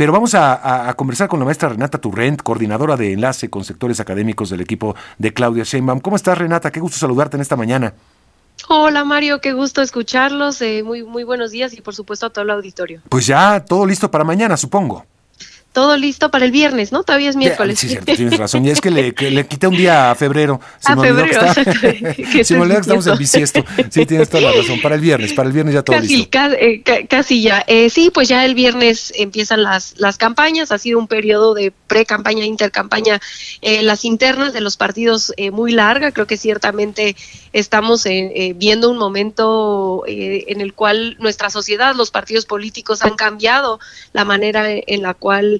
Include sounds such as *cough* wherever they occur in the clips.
pero vamos a, conversar con la maestra Renata Turrent, coordinadora de enlace con sectores académicos del equipo de Claudia Sheinbaum. ¿Cómo estás, Renata? Qué gusto saludarte en esta mañana. Hola Mario, qué gusto escucharlos. Eh, muy, muy buenos días y por supuesto a todo el auditorio. Pues ya todo listo para mañana, supongo todo listo para el viernes, ¿no? Todavía es miércoles. Sí, cierto, tienes razón. Y es que le, que le quité un día a febrero. Se *laughs* a febrero. Que se me olvidó que estamos en bisiesto. Sí, tienes toda la razón. Para el viernes, para el viernes ya todo listo. Eh, casi ya. Eh, sí, pues ya el viernes empiezan las, las campañas. Ha sido un periodo de pre-campaña, intercampaña, eh, las internas de los partidos eh, muy larga. Creo que ciertamente estamos viendo un momento en el cual nuestra sociedad, los partidos políticos han cambiado la manera en la cual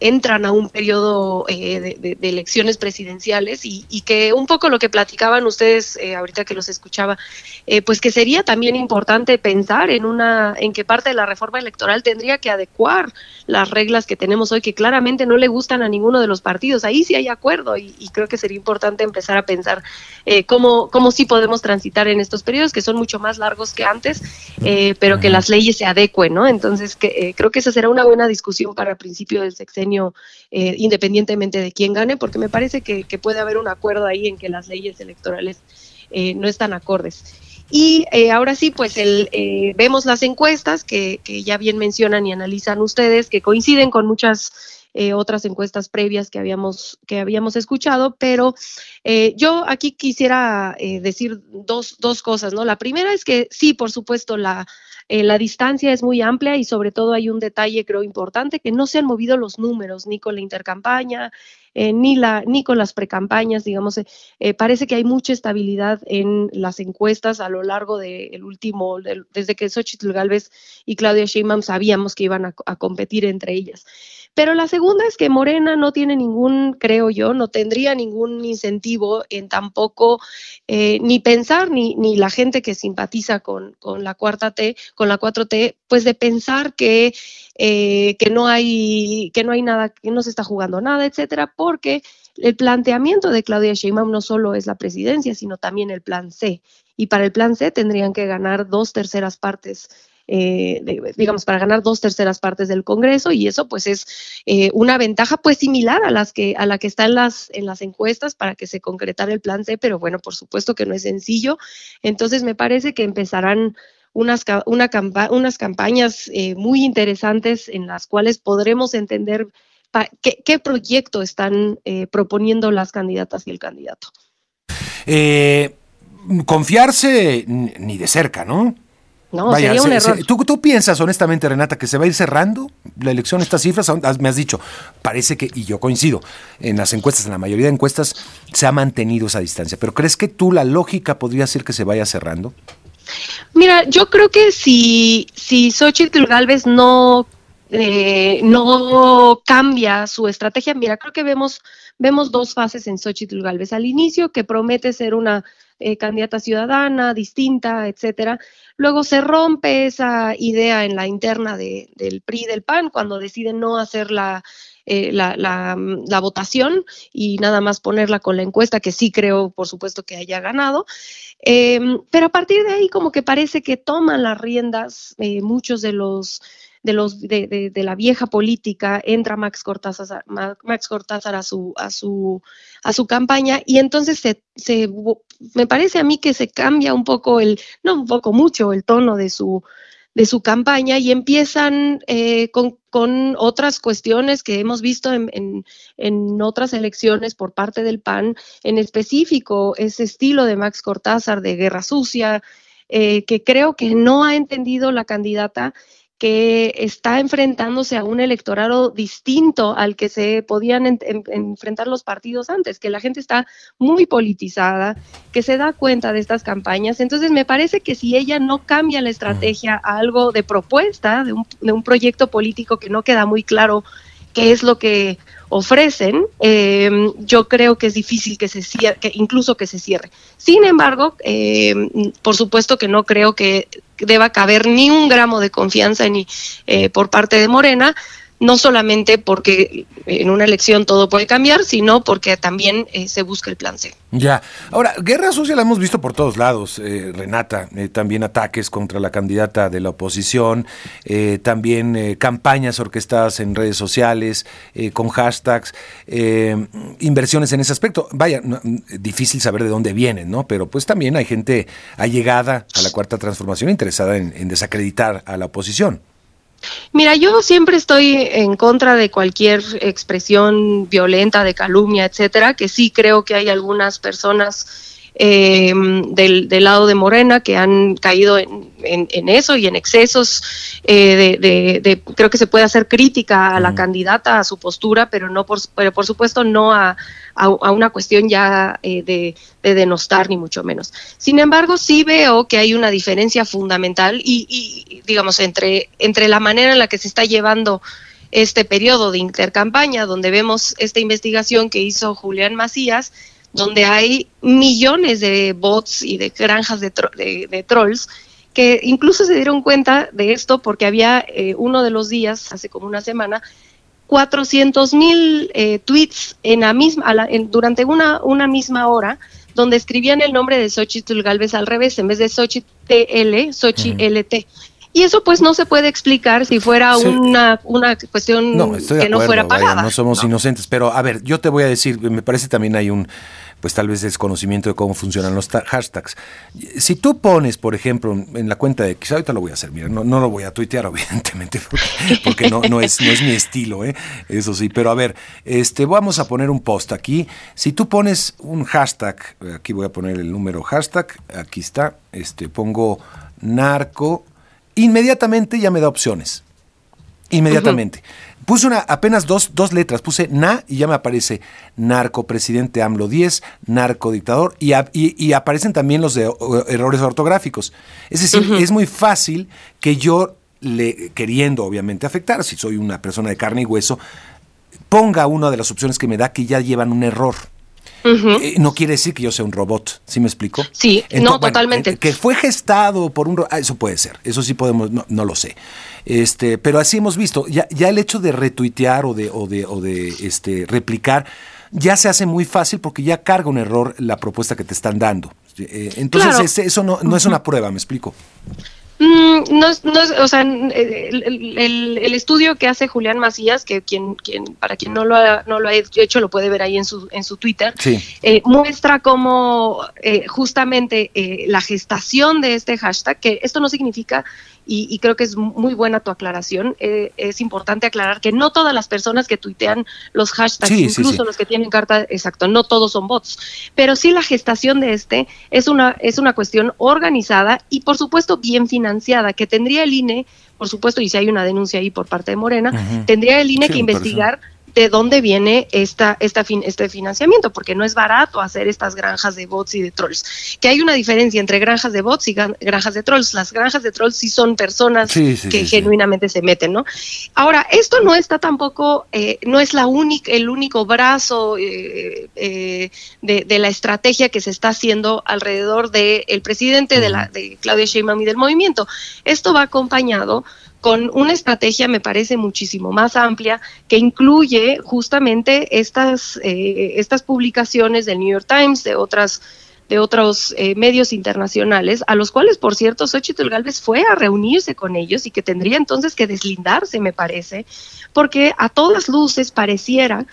entran a un periodo eh, de, elecciones presidenciales y, que un poco lo que platicaban ustedes eh, ahorita que los escuchaba, eh, pues que sería también importante pensar en una, en qué parte de la reforma electoral tendría que adecuar las reglas que tenemos hoy, que claramente no le gustan a ninguno de los partidos. Ahí sí hay acuerdo y, creo que sería importante empezar a pensar cómo, cómo sí podemos transitar en estos periodos que son mucho más largos que antes, pero que las leyes se adecuen, ¿no? Entonces que, creo que esa será una buena discusión para principio del sexenio eh, independientemente de quién gane, porque me parece que, puede haber un acuerdo ahí en que las leyes electorales eh, no están acordes. Y eh, ahora sí, pues el, vemos las encuestas que, ya bien mencionan y analizan ustedes, que coinciden con muchas otras encuestas previas que habíamos, que habíamos escuchado, pero yo aquí quisiera decir dos, dos cosas, ¿no? La primera es que sí, por supuesto, la, eh, la distancia es muy amplia y sobre todo hay un detalle, creo, importante, que no se han movido los números ni con la intercampaña, eh, ni, la, ni con las precampañas, digamos, eh, parece que hay mucha estabilidad en las encuestas a lo largo del último, desde que Xochitl Galvez y Claudia Sheinbaum sabíamos que iban a, competir entre ellas. Pero la segunda es que Morena no tiene ningún, creo yo, no tendría ningún incentivo en tampoco eh, ni pensar, ni, ni la gente que simpatiza con, con la cuarta T, con la 4T, pues de pensar que, eh, que no hay, que no hay nada, que no se está jugando nada, etcétera, porque el planteamiento de Claudia Sheinbaum no solo es la presidencia, sino también el plan C. Y para el plan C tendrían que ganar dos terceras partes eh, digamos, para ganar dos terceras partes del Congreso y eso pues es eh, una ventaja pues similar a las que a la que está en las en las encuestas para que se concretara el plan C, pero bueno, por supuesto que no es sencillo. Entonces me parece que empezarán unas, una unas campañas eh, muy interesantes en las cuales podremos entender qué, qué, proyecto están proponiendo las candidatas y el candidato. confiarse ni de cerca, ¿no? No, sería un error. ¿tú, piensas honestamente, Renata, que se va a ir cerrando la elección? Estas cifras, me has dicho, parece que, y yo coincido, en las encuestas, en la mayoría de encuestas, se ha mantenido esa distancia. Pero ¿crees que tú la lógica podría ser que se vaya cerrando? Mira, yo creo que si, si Xochitl Galvez no, eh, no cambia su estrategia, mira, creo que vemos, vemos dos fases en Xochitl Galvez. Al inicio, que promete ser una eh, candidata ciudadana, distinta, etcétera. Luego se rompe esa idea en la interna del PRI del PAN cuando deciden no hacer la, eh, la, votación y nada más ponerla con la encuesta, que sí creo, por supuesto, que haya ganado. Em, pero a partir de ahí como que parece que toman las riendas muchos de los de los de, de, la vieja política entra Max Cortázar Max Cortázar a su a su a su campaña y entonces se, se me parece a mí que se cambia un poco el no un poco mucho el tono de su de su campaña y empiezan eh, con, con, otras cuestiones que hemos visto en, en, en, otras elecciones por parte del PAN, en específico ese estilo de Max Cortázar de guerra sucia, eh, que creo que no ha entendido la candidata que está enfrentándose a un electorado distinto al que se podían enfrentar los partidos antes, que la gente está muy politizada, que se da cuenta de estas campañas. Entonces, me parece que si ella no cambia la estrategia a algo de propuesta, de un, de un proyecto político que no queda muy claro qué es lo que ofrecen, eh, yo creo que es difícil que se cierre, que incluso que se cierre. Sin embargo, eh, por supuesto que no creo que deba caber ni un gramo de confianza ni eh, por parte de Morena no solamente porque en una elección todo puede cambiar, sino porque también eh, se busca el plan C. Ya. Ahora, guerra sucia la hemos visto por todos lados, eh, Renata. Eh, también ataques contra la candidata de la oposición, también campañas orquestadas en redes sociales, con hashtags, inversiones en ese aspecto. Vaya, difícil saber de dónde vienen, ¿no? Pero pues también hay gente allegada a la cuarta transformación interesada en desacreditar a la oposición. Mira, yo siempre estoy en contra de cualquier expresión violenta, de calumnia, etcétera, que sí creo que hay algunas personas eh, del, lado de Morena que han caído en, eso y en excesos. Eh, de, creo que se puede hacer crítica a la candidata, a su postura, pero no por, pero por supuesto no a, una cuestión ya eh, de, denostar ni mucho menos. Sin embargo, sí veo que hay una diferencia fundamental y, y digamos entre entre la manera en la que se está llevando este periodo de intercampaña, donde vemos esta investigación que hizo Julián Macías donde hay millones de bots y de granjas de, trolls que incluso se dieron cuenta de esto porque había eh, uno de los días, hace como una semana, 400 mil eh, tweets en la misma, durante una, una misma hora, donde escribían el nombre de Xochitl Galvez al revés, en vez de Xochitl TL, Xochitl LT. Y eso pues no se puede explicar si fuera una, una cuestión que no fuera pagada. no somos inocentes, pero a ver, yo te voy a decir, me parece también hay un pues tal vez desconocimiento de cómo funcionan los hashtags. Si tú pones, por ejemplo, en la cuenta de X, ahorita lo voy a hacer, mira, no, no lo voy a tuitear, *laughs* evidentemente, porque, no, no, es, no es mi estilo, ¿eh? eso sí, pero a ver, este, vamos a poner un post aquí. Si tú pones un hashtag, aquí voy a poner el número hashtag, aquí está, este, pongo narco, inmediatamente ya me da opciones. Inmediatamente. Puse una, apenas dos, dos letras, puse na y ya me aparece narco presidente AMLO 10, narco dictador y, y, aparecen también los de errores ortográficos. Es decir, es muy fácil que yo, le, queriendo obviamente afectar, si soy una persona de carne y hueso, ponga una de las opciones que me da que ya llevan un error. Eh, no quiere decir que yo sea un robot, ¿sí me explico? Sí, no, totalmente. Eh, que fue gestado por un... Ah, eso puede ser, eso sí podemos, no, lo sé. Este, pero así hemos visto, ya, ya el hecho de retuitear o de, o de, o de este, replicar ya se hace muy fácil porque ya carga un error la propuesta que te están dando. Eh, entonces, eso no, no es una prueba, ¿me explico? Mm, no, no, o sea, el, estudio que hace Julián Macías, que quien, quien para quien no lo ha, no lo ha hecho lo puede ver ahí en su, en su Twitter, eh, muestra cómo eh, justamente eh, la gestación de este hashtag, que esto no significa y, creo que es muy buena tu aclaración. Eh, es importante aclarar que no todas las personas que tuitean los hashtags, incluso los que tienen carta, exacto, no todos son bots, pero sí la gestación de este es una, es una cuestión organizada y por supuesto bien financiada, que tendría el INE, por supuesto, y si hay una denuncia ahí por parte de Morena, tendría el INE que investigar de dónde viene esta, esta este financiamiento, porque no es barato hacer estas granjas de bots y de trolls. Que hay una diferencia entre granjas de bots y granjas de trolls. Las granjas de trolls sí son personas que genuinamente se meten, ¿no? Ahora, esto no está tampoco, eh, no es la única, el único brazo eh, eh, de, la estrategia que se está haciendo alrededor del presidente de, la, de Claudia Sheinbaum y del movimiento. Esto va acompañado con una estrategia, me parece, muchísimo más amplia, que incluye justamente estas, eh, estas publicaciones del New York Times, de otras de otros eh, medios internacionales, a los cuales, por cierto, Xochitl Galvez fue a reunirse con ellos y que tendría entonces que deslindarse, me parece, porque a todas luces pareciera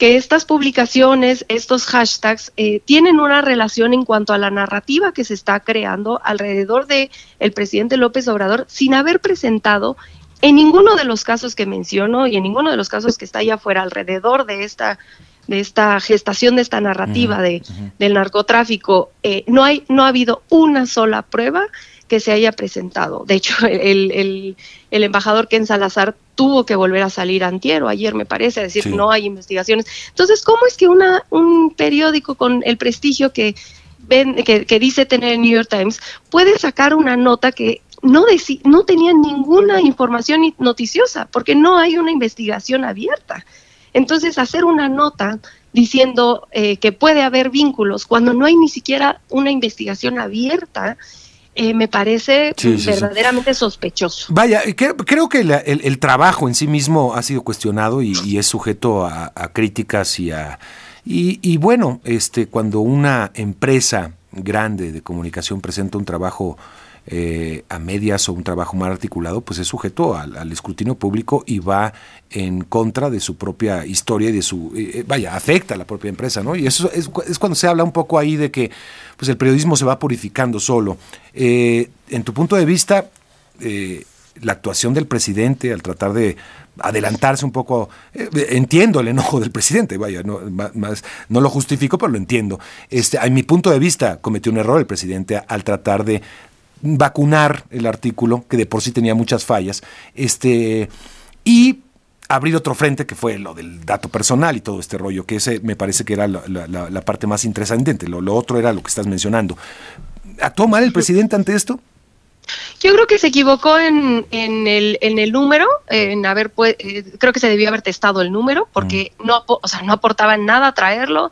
que estas publicaciones, estos hashtags, eh, tienen una relación en cuanto a la narrativa que se está creando alrededor de el presidente López Obrador sin haber presentado en ninguno de los casos que menciono y en ninguno de los casos que está allá afuera alrededor de esta de esta gestación de esta narrativa de, del narcotráfico, eh, no hay no ha habido una sola prueba que se haya presentado. De hecho, *laughs* el, el, el embajador Ken Salazar tuvo que volver a salir antier o ayer, me parece, a decir no hay investigaciones. Entonces, ¿cómo es que una, un periódico con el prestigio que, ven, que, que dice tener el New York Times puede sacar una nota que no, no tenía ninguna información noticiosa, porque no hay una investigación abierta. Entonces, hacer una nota diciendo eh, que puede haber vínculos cuando no hay ni siquiera una investigación abierta eh, me parece verdaderamente sospechoso. Vaya, creo, que el, trabajo en sí mismo ha sido cuestionado y, es sujeto a, críticas y a... Y, bueno, este, cuando una empresa grande de comunicación presenta un trabajo eh, a medias o un trabajo mal articulado, pues es sujeto al, escrutinio público y va en contra de su propia historia y de su, eh, eh, vaya, afecta a la propia empresa, ¿no? Y eso es, cuando se habla un poco ahí de que pues el periodismo se va purificando solo. en tu punto de vista, la actuación del presidente al tratar de adelantarse un poco, entiendo el enojo del presidente, vaya, no, más, no lo justifico, pero lo entiendo. Este, mi punto de vista, cometió un error el presidente al tratar de vacunar el artículo, que de por sí tenía muchas fallas, este, y abrir otro frente que fue lo del dato personal y todo este rollo, que ese me parece que era la, parte más interesante. Lo, lo, otro era lo que estás mencionando. ¿Actuó mal el presidente ante esto? Yo creo que se equivocó en, en, el, en el número, en haber pues, creo que se debió haber testado el número, porque mm. no, o sea, no aportaba nada traerlo.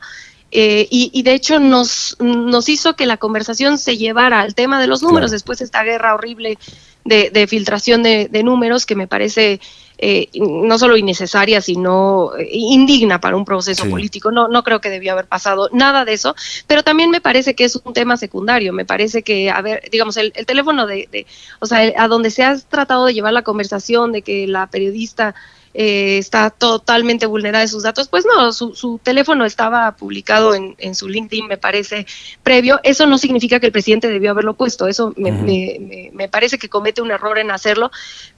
Eh, y, de hecho nos, nos hizo que la conversación se llevara al tema de los números, después de esta guerra horrible de, filtración de, números que me parece eh, no solo innecesaria, sino eh, indigna para un proceso político. No, no creo que debió haber pasado nada de eso, pero también me parece que es un tema secundario. Me parece que, a ver, digamos, el, teléfono de, de, o sea, a donde se ha tratado de llevar la conversación de que la periodista eh, está totalmente vulnerada de sus datos, pues no, su, teléfono estaba publicado en, su LinkedIn, me parece, previo. Eso no significa que el presidente debió haberlo puesto, eso me, parece que comete un error en hacerlo,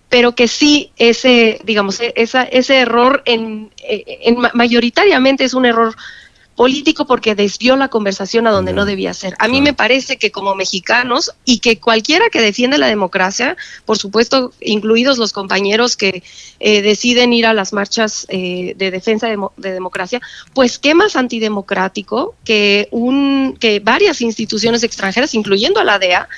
pero que sí ese, digamos, e, esa, ese error en, en mayoritariamente es un error político porque desvió la conversación a donde no debía ser. A mí me parece que como mexicanos y que cualquiera que defiende la democracia, por supuesto, incluidos los compañeros que eh, deciden ir a las marchas eh, de defensa de, de, democracia, pues qué más antidemocrático que un que varias instituciones extranjeras, incluyendo a la DEA,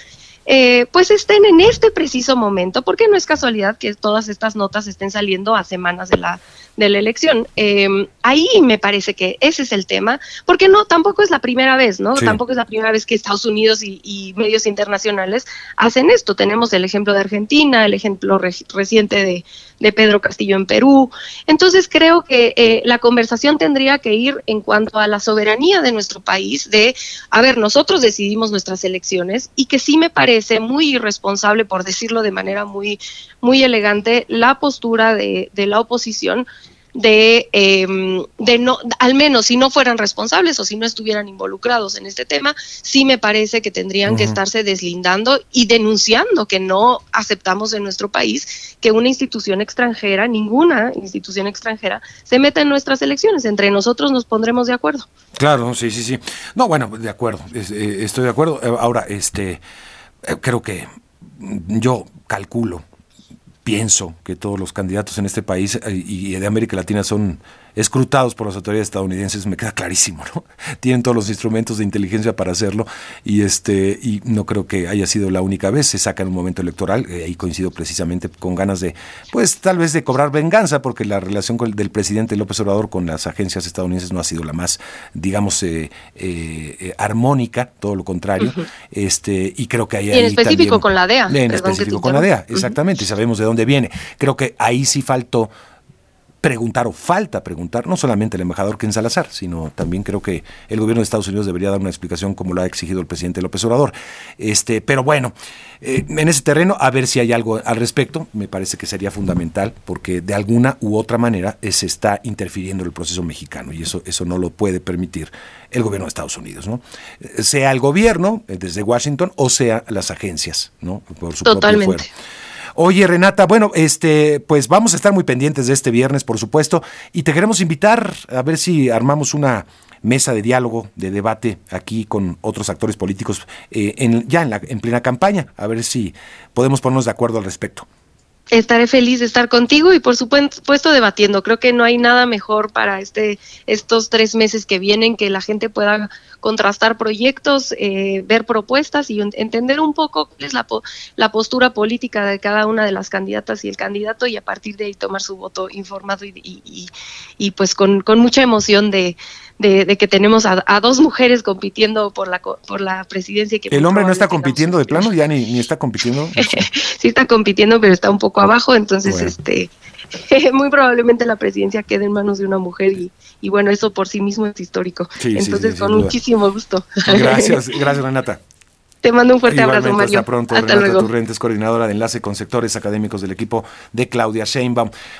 eh, pues estén en este preciso momento, porque no es casualidad que todas estas notas estén saliendo a semanas de la, de la elección. Em, ahí me parece que ese es el tema, porque no, tampoco es la primera vez, ¿no? Tampoco es la primera vez que Estados Unidos y, medios internacionales hacen esto. Tenemos el ejemplo de Argentina, el ejemplo reciente de, de, Pedro Castillo en Perú. Entonces creo que eh, la conversación tendría que ir en cuanto a la soberanía de nuestro país, de, a ver, nosotros decidimos nuestras elecciones y que sí me parece muy irresponsable, por decirlo de manera muy, muy elegante, la postura de, de la oposición de, em, de no, al menos si no fueran responsables o si no estuvieran involucrados en este tema, sí me parece que tendrían que estarse deslindando y denunciando que no aceptamos en nuestro país que una institución extranjera, ninguna institución extranjera, se meta en nuestras elecciones. Entre nosotros nos pondremos de acuerdo. Claro, sí, sí, sí. No, bueno, de acuerdo, eh, estoy de acuerdo. Eh, ahora, este, eh, creo que yo calculo pienso que todos los candidatos en este país y de América Latina son escrutados por las autoridades estadounidenses, me queda clarísimo, ¿no? *laughs* Tienen todos los instrumentos de inteligencia para hacerlo y este y no creo que haya sido la única vez, se saca en un momento electoral, eh, ahí coincido precisamente con ganas de, pues tal vez de cobrar venganza, porque la relación con, del presidente López Obrador con las agencias estadounidenses no ha sido la más, digamos, eh, eh, armónica, todo lo contrario, este y creo que ahí... en específico con la DEA. En específico con la DEA, exactamente, y sabemos de dónde viene. Creo que ahí sí faltó preguntar o falta preguntar, no solamente el embajador Ken Salazar, sino también creo que el gobierno de Estados Unidos debería dar una explicación como lo ha exigido el presidente López Obrador. Este, pero bueno, eh, en ese terreno, a ver si hay algo al respecto, me parece que sería fundamental, porque de alguna u otra manera se está interfiriendo en el proceso mexicano y eso, eso no lo puede permitir el gobierno de Estados Unidos, ¿no? Sea el gobierno eh, desde Washington o sea las agencias, ¿no? Por su Totalmente. Oye, Renata, bueno, este, pues vamos a estar muy pendientes de este viernes, por supuesto, y te queremos invitar a ver si armamos una mesa de diálogo, de debate aquí con otros actores políticos eh, en, ya en, la, en plena campaña, a ver si podemos ponernos de acuerdo al respecto. Estaré feliz de estar contigo y por supuesto debatiendo. Creo que no hay nada mejor para este estos tres meses que vienen que la gente pueda contrastar proyectos, eh, ver propuestas y entender un poco cuál es la, la postura política de cada una de las candidatas y el candidato y a partir de ahí tomar su voto informado y, y, y, pues con, con mucha emoción de, de, que tenemos a, dos mujeres compitiendo por la por la presidencia. Que ¿El hombre no está compitiendo de plano? ¿Ya ni, ni está compitiendo? *laughs* sí está compitiendo, pero está un poco abajo, entonces este *laughs* muy probablemente la presidencia quede en manos de una mujer y, y bueno, eso por sí mismo es histórico. entonces, con muchísimo gusto. Gracias, *laughs* gracias Renata. Te mando un fuerte abrazo, Mario. Hasta pronto. Renata Turrentes, coordinadora de enlace con sectores académicos del equipo de Claudia Sheinbaum.